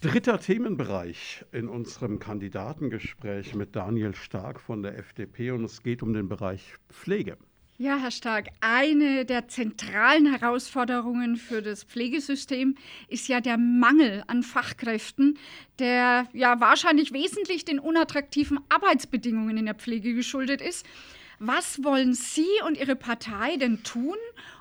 Dritter Themenbereich in unserem Kandidatengespräch mit Daniel Stark von der FDP und es geht um den Bereich Pflege. Ja, Herr Stark, eine der zentralen Herausforderungen für das Pflegesystem ist ja der Mangel an Fachkräften, der ja wahrscheinlich wesentlich den unattraktiven Arbeitsbedingungen in der Pflege geschuldet ist. Was wollen Sie und Ihre Partei denn tun,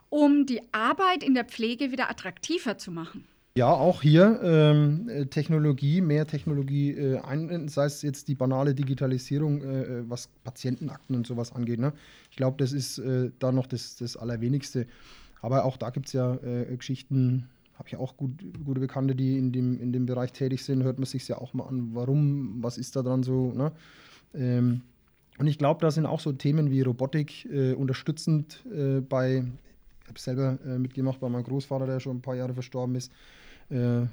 um die Arbeit in der Pflege wieder attraktiver zu machen? Ja, auch hier ähm, Technologie, mehr Technologie äh, einbinden, sei es jetzt die banale Digitalisierung, äh, äh, was Patientenakten und sowas angeht. Ne? Ich glaube, das ist äh, da noch das, das Allerwenigste. Aber auch da gibt es ja äh, Geschichten, habe ich auch gut, gute Bekannte, die in dem, in dem Bereich tätig sind, hört man sich ja auch mal an, warum, was ist da dran so. Ne? Ähm, und ich glaube, da sind auch so Themen wie Robotik äh, unterstützend bei, ich habe selber mitgemacht bei meinem Großvater, der schon ein paar Jahre verstorben ist äh,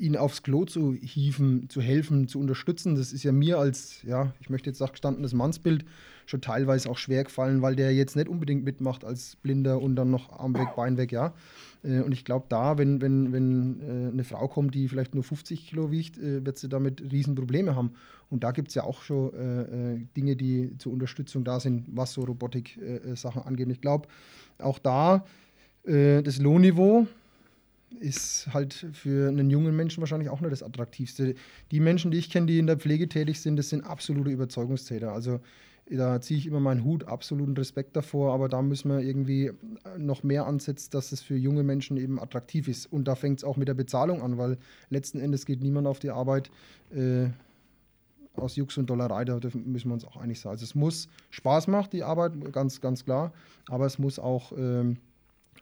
ihn aufs Klo zu hieven, zu helfen, zu unterstützen. Das ist ja mir als, ja, ich möchte jetzt sagen, gestandenes Mannsbild schon teilweise auch schwer gefallen, weil der jetzt nicht unbedingt mitmacht als Blinder und dann noch Arm weg, Bein weg, ja. Äh, und ich glaube, da, wenn, wenn, wenn äh, eine Frau kommt, die vielleicht nur 50 Kilo wiegt, äh, wird sie damit Riesenprobleme haben. Und da gibt es ja auch schon äh, Dinge, die zur Unterstützung da sind, was so Robotik-Sachen angeht. Ich glaube, auch da das Lohnniveau, ist halt für einen jungen Menschen wahrscheinlich auch nicht das Attraktivste. Die Menschen, die ich kenne, die in der Pflege tätig sind, das sind absolute Überzeugungstäter. Also da ziehe ich immer meinen Hut, absoluten Respekt davor, aber da müssen wir irgendwie noch mehr ansetzen, dass es für junge Menschen eben attraktiv ist. Und da fängt es auch mit der Bezahlung an, weil letzten Endes geht niemand auf die Arbeit äh, aus Jux und Dollerei, da müssen wir uns auch einig sein. Also es muss Spaß machen, die Arbeit, ganz, ganz klar, aber es muss auch... Ähm,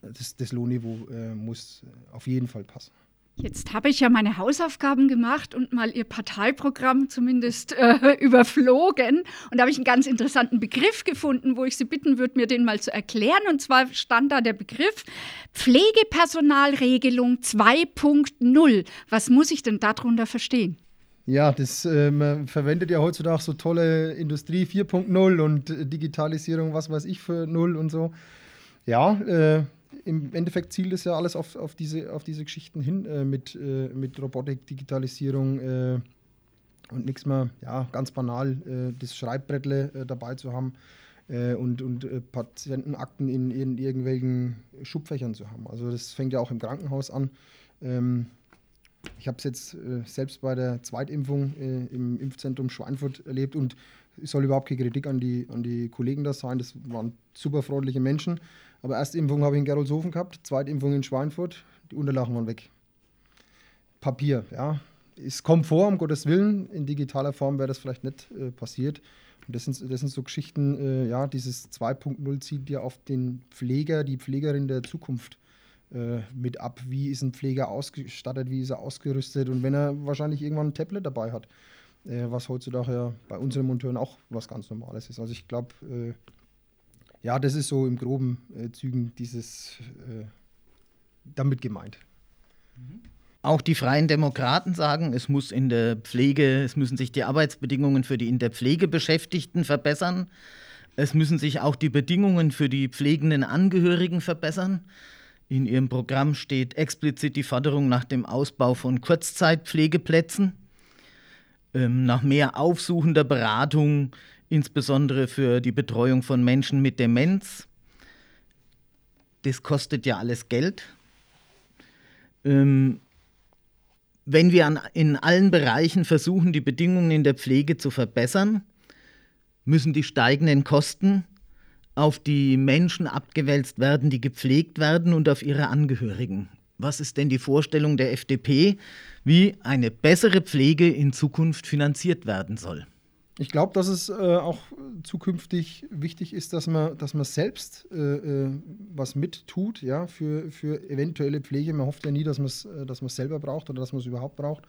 das, das Lohnniveau äh, muss auf jeden Fall passen. Jetzt habe ich ja meine Hausaufgaben gemacht und mal Ihr Parteiprogramm zumindest äh, überflogen. Und da habe ich einen ganz interessanten Begriff gefunden, wo ich Sie bitten würde, mir den mal zu erklären. Und zwar stand da der Begriff Pflegepersonalregelung 2.0. Was muss ich denn darunter verstehen? Ja, das äh, man verwendet ja heutzutage so tolle Industrie 4.0 und Digitalisierung, was weiß ich für Null und so. Ja, äh, im Endeffekt zielt es ja alles auf, auf, diese, auf diese Geschichten hin äh, mit, äh, mit Robotik, Digitalisierung äh, und nichts mehr, ja, ganz banal, äh, das Schreibbrettle äh, dabei zu haben äh, und, und Patientenakten in, in, irgendwelchen Schubfächern zu haben. Also das fängt ja auch im Krankenhaus an. Ähm, ich habe es jetzt selbst bei der Zweitimpfung im Impfzentrum Schweinfurt erlebt und es soll überhaupt keine Kritik an die, an die Kollegen da sein. Das waren super freundliche Menschen. Aber erste Impfung habe ich in Gerolzhofen gehabt, zweite Impfung in Schweinfurt, die Unterlagen waren weg. Papier, ja. Es kommt vor, um Gottes Willen. In digitaler Form wäre das vielleicht nicht äh, passiert. Und das sind, das sind so Geschichten, äh, ja, dieses 2.0 zieht ja auf den Pfleger, die Pflegerin der Zukunft äh, mit ab. Wie ist ein Pfleger ausgestattet, wie ist er ausgerüstet und wenn er wahrscheinlich irgendwann ein Tablet dabei hat, äh, was heutzutage ja bei unseren Monteuren auch was ganz Normales ist. Also ich glaube, äh, ja, das ist so im groben äh, Zügen dieses äh, damit gemeint. Auch die Freien Demokraten sagen, es muss in der Pflege, es müssen sich die Arbeitsbedingungen für die in der Pflege Beschäftigten verbessern. Es müssen sich auch die Bedingungen für die pflegenden Angehörigen verbessern. In ihrem Programm steht explizit die Forderung nach dem Ausbau von Kurzzeitpflegeplätzen, ähm, nach mehr aufsuchender Beratung insbesondere für die Betreuung von Menschen mit Demenz. Das kostet ja alles Geld. Ähm, wenn wir an, in allen Bereichen versuchen, die Bedingungen in der Pflege zu verbessern, müssen die steigenden Kosten auf die Menschen abgewälzt werden, die gepflegt werden und auf ihre Angehörigen. Was ist denn die Vorstellung der FDP, wie eine bessere Pflege in Zukunft finanziert werden soll? Ich glaube, dass es äh, auch zukünftig wichtig ist, dass man, dass man selbst äh, äh was mittut, ja, für, für eventuelle Pflege. Man hofft ja nie, dass man es äh, dass selber braucht oder dass man es überhaupt braucht.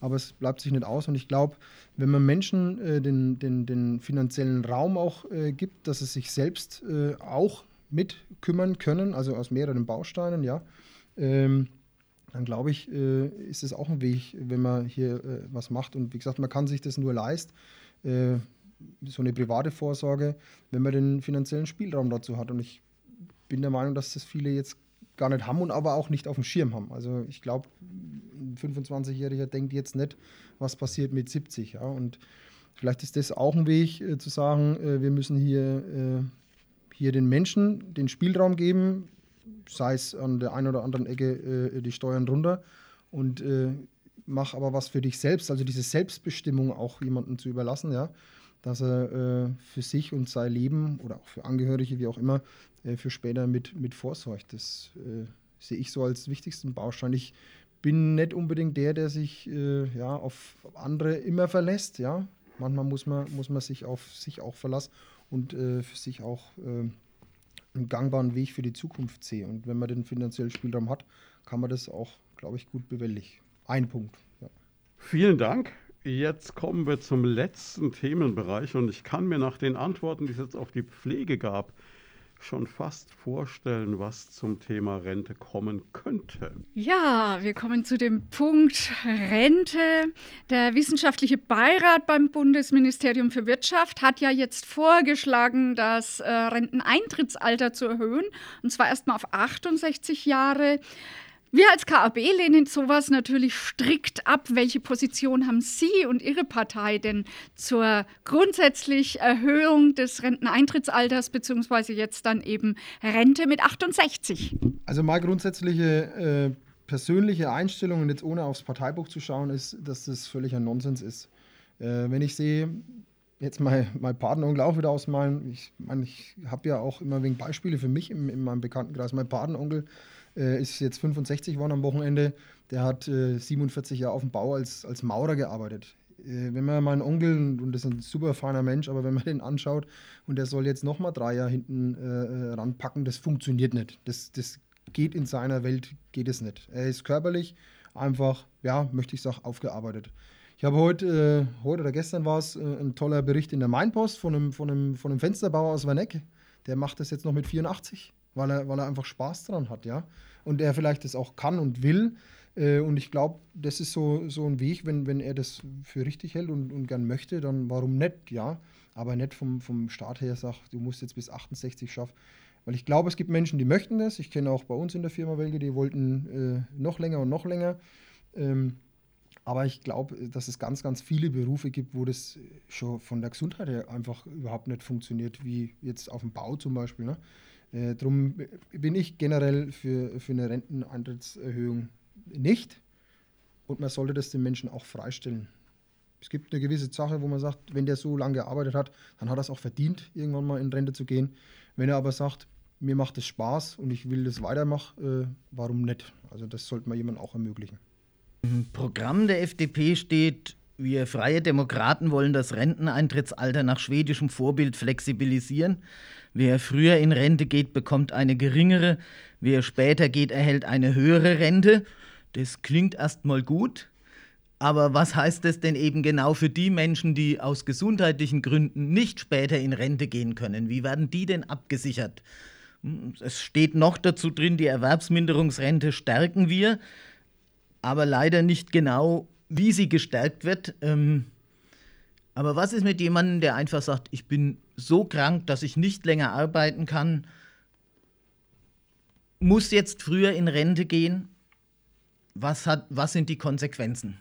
Aber es bleibt sich nicht aus. Und ich glaube, wenn man Menschen äh, den, den, den finanziellen Raum auch äh, gibt, dass sie sich selbst auch mitkümmern können, also aus mehreren Bausteinen, ja, ähm, dann glaube ich, ist es auch ein Weg, wenn man hier was macht. Und wie gesagt, man kann sich das nur leisten äh, so eine private Vorsorge, wenn man den finanziellen Spielraum dazu hat. Und ich bin der Meinung, dass das viele jetzt gar nicht haben und aber auch nicht auf dem Schirm haben. Also ich glaube, ein 25-Jähriger denkt jetzt nicht, was passiert mit 70. Ja? Und vielleicht ist das auch ein Weg äh, zu sagen, äh, wir müssen hier, äh, hier den Menschen den Spielraum geben, sei es an der einen oder anderen Ecke äh, die Steuern runter und äh, mach aber was für dich selbst, also diese Selbstbestimmung auch jemandem zu überlassen, ja, dass er äh, für sich und sein Leben oder auch für Angehörige, wie auch immer, äh, für später mit, mit vorsorgt. Das äh, sehe ich so als wichtigsten Baustein. Ich bin nicht unbedingt der, der sich äh, ja, auf andere immer verlässt, ja. Manchmal muss man, muss man sich auf sich auch verlassen und äh, für sich auch äh, einen gangbaren Weg für die Zukunft sehen. Und wenn man den finanziellen Spielraum hat, kann man das auch, glaube ich, gut bewältigen. Ein Punkt. Ja. Vielen Dank. Jetzt kommen wir zum letzten Themenbereich und ich kann mir nach den Antworten, die es jetzt auf die Pflege gab, schon fast vorstellen, was zum Thema Rente kommen könnte. Ja, wir kommen zu dem Punkt Rente. Der wissenschaftliche Beirat beim Bundesministerium für Wirtschaft hat ja jetzt vorgeschlagen, das äh, Renteneintrittsalter zu erhöhen, und zwar erstmal auf 68 Jahre. Wir als KAB lehnen sowas natürlich strikt ab. Welche Position haben Sie und Ihre Partei denn zur grundsätzlich Erhöhung des Renteneintrittsalters beziehungsweise jetzt dann eben Rente mit 68? Also mal grundsätzliche äh, persönliche Einstellung und jetzt ohne aufs Parteibuch zu schauen, ist, dass das völliger Nonsens ist. Äh, wenn ich sehe, jetzt mal mein Patenonkel auch wieder ausmalen, ich meine, ich habe ja auch immer wegen Beispiele für mich in, in meinem Bekanntenkreis. Mein Patenonkel äh, ist jetzt 65 geworden am Wochenende. Der hat äh, 47 Jahre auf dem Bau als, als Maurer gearbeitet. Äh, wenn man meinen Onkel, und das ist ein super feiner Mensch, aber wenn man den anschaut und der soll jetzt nochmal drei Jahre hinten äh, äh, ranpacken, das funktioniert nicht. Das, das geht in seiner Welt, geht es nicht. Er ist körperlich einfach, ja, möchte ich sagen, aufgearbeitet. Ich habe heute, äh, heute oder gestern war es, äh, ein toller Bericht in der Mainpost von einem, von einem, von einem Fensterbauer aus Werneck. Der macht das jetzt noch mit 84 weil er, weil er einfach Spaß dran hat, ja. Und er vielleicht das auch kann und will. Äh, und ich glaube, das ist so, so ein Weg, wenn, wenn er das für richtig hält und, und gern möchte, dann warum nicht, ja. Aber nicht vom, vom Staat her sagt, du musst jetzt bis 68 schaffen. Weil ich glaube, es gibt Menschen, die möchten das. Ich kenne auch bei uns in der Firma welche, die wollten äh, noch länger und noch länger. Ähm, aber ich glaube, dass es ganz, ganz viele Berufe gibt, wo das schon von der Gesundheit her einfach überhaupt nicht funktioniert, wie jetzt auf dem Bau zum Beispiel. Ne? Äh, Darum bin ich generell für, für eine Renteneintrittserhöhung nicht. Und man sollte das den Menschen auch freistellen. Es gibt eine gewisse Sache, wo man sagt, wenn der so lange gearbeitet hat, dann hat er es auch verdient, irgendwann mal in Rente zu gehen. Wenn er aber sagt, mir macht es Spaß und ich will das weitermachen, äh, warum nicht? Also das sollte man jemandem auch ermöglichen. Im Programm der FDP steht, wir Freie Demokraten wollen das Renteneintrittsalter nach schwedischem Vorbild flexibilisieren. Wer früher in Rente geht, bekommt eine geringere, wer später geht, erhält eine höhere Rente. Das klingt erstmal gut, aber was heißt das denn eben genau für die Menschen, die aus gesundheitlichen Gründen nicht später in Rente gehen können? Wie werden die denn abgesichert? Es steht noch dazu drin, die Erwerbsminderungsrente stärken wir, aber leider nicht genau, wie sie gestärkt wird. Ähm, aber was ist mit jemandem, der einfach sagt, ich bin so krank, dass ich nicht länger arbeiten kann, muss jetzt früher in Rente gehen? Was, hat, was sind die Konsequenzen?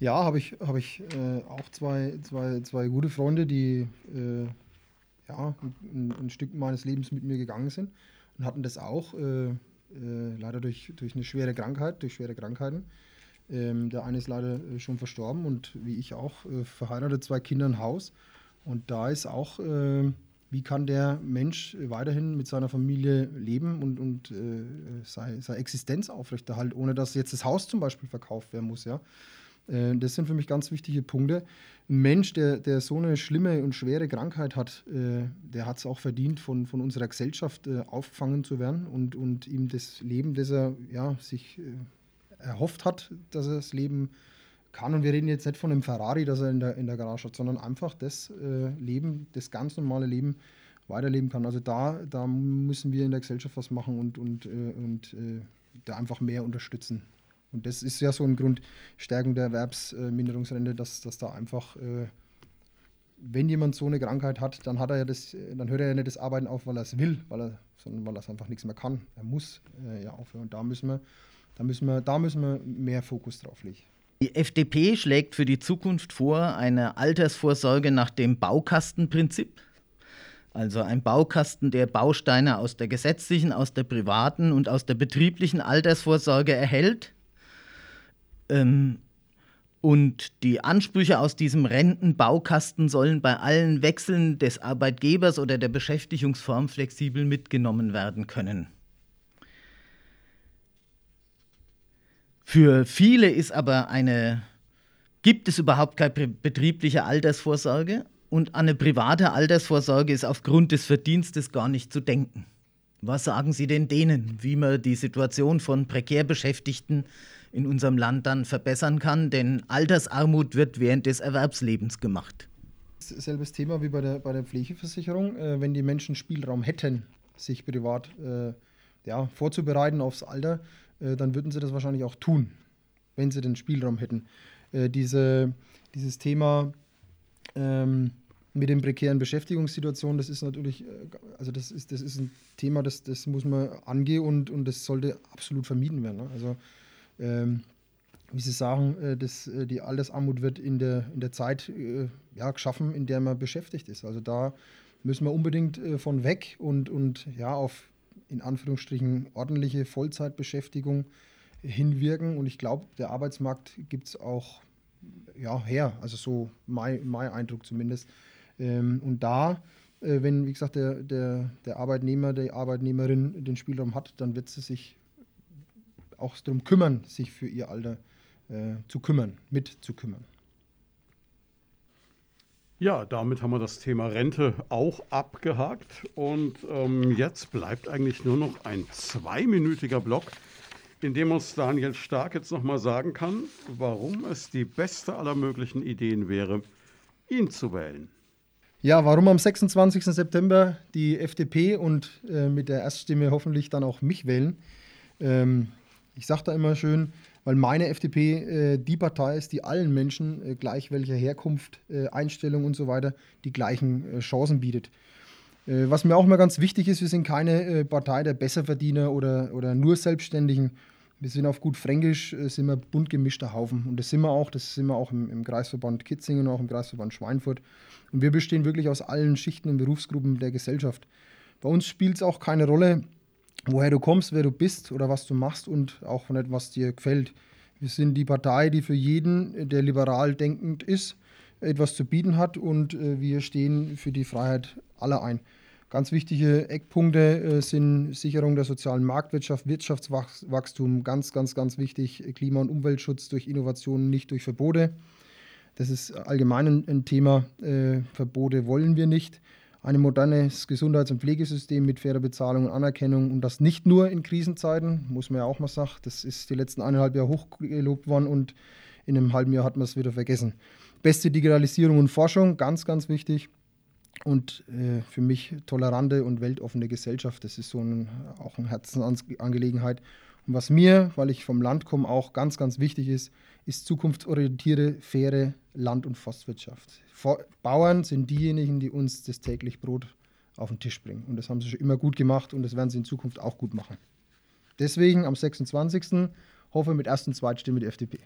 Ja, habe ich, hab ich äh, auch zwei, zwei, zwei gute Freunde, die äh, ja, ein, ein, Stück meines Lebens mit mir gegangen sind und hatten das auch, äh, äh leider durch, durch eine schwere Krankheit, durch schwere Krankheiten. Ähm, der eine ist leider äh, schon verstorben und wie ich auch, äh, verheiratet, zwei Kinder, ein Haus. Und da ist auch, äh, wie kann der Mensch weiterhin mit seiner Familie leben und, und äh, seine, seine Existenz aufrechterhalten, ohne dass jetzt das Haus zum Beispiel verkauft werden muss. Ja? Äh, das sind für mich ganz wichtige Punkte. Ein Mensch, der, der so eine schlimme und schwere Krankheit hat, äh, der hat es auch verdient, von, von unserer Gesellschaft aufgefangen zu werden und, und ihm das Leben, das er ja, sich erhofft hat, dass er das Leben kann. Und wir reden jetzt nicht von einem Ferrari, das er in der, in der Garage hat, sondern einfach das äh, Leben, das ganz normale Leben weiterleben kann. Also da, da müssen wir in der Gesellschaft was machen und, und, äh, und äh, da einfach mehr unterstützen. Und das ist ja so ein Grund, Stärkung der Erwerbsminderungsrente, dass, dass da einfach äh, wenn jemand so eine Krankheit hat, dann hat er ja das, dann hört er ja nicht das Arbeiten auf, weil er es will, weil er, sondern weil er es einfach nichts mehr kann. Er muss äh, ja aufhören. Und da müssen wir, da müssen wir, da müssen wir mehr Fokus drauf legen. Die FDP schlägt für die Zukunft vor eine Altersvorsorge nach dem Baukastenprinzip. Also ein Baukasten, der Bausteine aus der gesetzlichen, aus der privaten und aus der betrieblichen Altersvorsorge erhält. Ähm, und die Ansprüche aus diesem Rentenbaukasten sollen bei allen Wechseln des Arbeitgebers oder der Beschäftigungsform flexibel mitgenommen werden können. Für viele ist aber eine, gibt es überhaupt keine betriebliche Altersvorsorge und an eine private Altersvorsorge ist aufgrund des Verdienstes gar nicht zu denken. Was sagen Sie denn denen, wie man die Situation von prekär Beschäftigten in unserem Land dann verbessern kann, denn Altersarmut wird während des Erwerbslebens gemacht. Selbes Thema wie bei der, bei der Pflegeversicherung. Äh, wenn die Menschen Spielraum hätten, sich privat äh, ja, vorzubereiten aufs Alter, äh, dann würden sie das wahrscheinlich auch tun, wenn sie den Spielraum hätten. Äh, diese, dieses Thema ähm, mit den prekären Beschäftigungssituationen, das ist natürlich, äh, also das ist, das ist ein Thema, das, das muss man angehen und, und das sollte absolut vermieden werden. Ne? Also ähm, wie Sie sagen, äh, das, äh, die Altersarmut wird in der, in der Zeit ja, geschaffen, in der man beschäftigt ist. Also da müssen wir unbedingt von weg und, und ja, auf in Anführungsstrichen ordentliche Vollzeitbeschäftigung hinwirken. Und ich glaube, der Arbeitsmarkt gibt es auch ja, her, also so mein, mein Eindruck zumindest. Ähm, und da, äh, wenn, wie gesagt, der, der, der Arbeitnehmer, die Arbeitnehmerin den Spielraum hat, dann wird sie sich auch darum kümmern, sich für ihr Alter äh, zu kümmern, mit zu kümmern. Ja, damit haben wir das Thema Rente auch abgehakt. Und ähm, jetzt bleibt eigentlich nur noch ein zweiminütiger Block, in dem uns Daniel Stark jetzt nochmal sagen kann, warum es die beste aller möglichen Ideen wäre, ihn zu wählen. Ja, warum am 26. September die FDP und äh, mit der Erststimme hoffentlich dann auch mich wählen. Ähm, ich sage da immer schön, weil meine FDP äh, die Partei ist, die allen Menschen, äh, gleich welcher Herkunft, äh, Einstellung und so weiter, die gleichen äh, Chancen bietet. Äh, was mir auch immer ganz wichtig ist, wir sind keine äh, Partei der Besserverdiener oder, oder nur Selbstständigen. Wir sind auf gut Fränkisch, sind wir bunt gemischter Haufen. Und das sind wir auch, das sind wir auch im, im Kreisverband Kitzingen auch im Kreisverband Schweinfurt. Und wir bestehen wirklich aus allen Schichten und Berufsgruppen der Gesellschaft. Bei uns spielt es auch keine Rolle, woher du kommst, wer du bist oder was du machst und auch nicht, was dir gefällt. Wir sind die Partei, die für jeden, der liberal denkend ist, etwas zu bieten hat und äh, wir stehen für die Freiheit aller ein. Ganz wichtige Eckpunkte äh, sind Sicherung der sozialen Marktwirtschaft, Wirtschaftswachstum, ganz, ganz, ganz wichtig, Klima- und Umweltschutz durch Innovationen, nicht durch Verbote. Das ist allgemein ein Thema. Äh, Verbote wollen wir nicht ein modernes Gesundheits- und Pflegesystem mit fairer Bezahlung und Anerkennung und das nicht nur in Krisenzeiten, muss man ja auch mal sagen. Das ist die letzten eineinhalb Jahre hochgelobt worden und in einem halben Jahr hat man es wieder vergessen. Beste Digitalisierung und Forschung, ganz, ganz wichtig. Und äh, für mich tolerante und weltoffene Gesellschaft, das ist so ein, auch eine Herzensangelegenheit. Und was mir, weil ich vom Land komme, auch ganz, ganz wichtig ist, ist zukunftsorientierte, faire Land- und Forstwirtschaft. Bauern sind diejenigen, die uns das täglich Brot auf den Tisch bringen. Und das haben sie schon immer gut gemacht und das werden sie in Zukunft auch gut machen. Deswegen am 26. hoffe mit ersten Zweitstimme die FDP.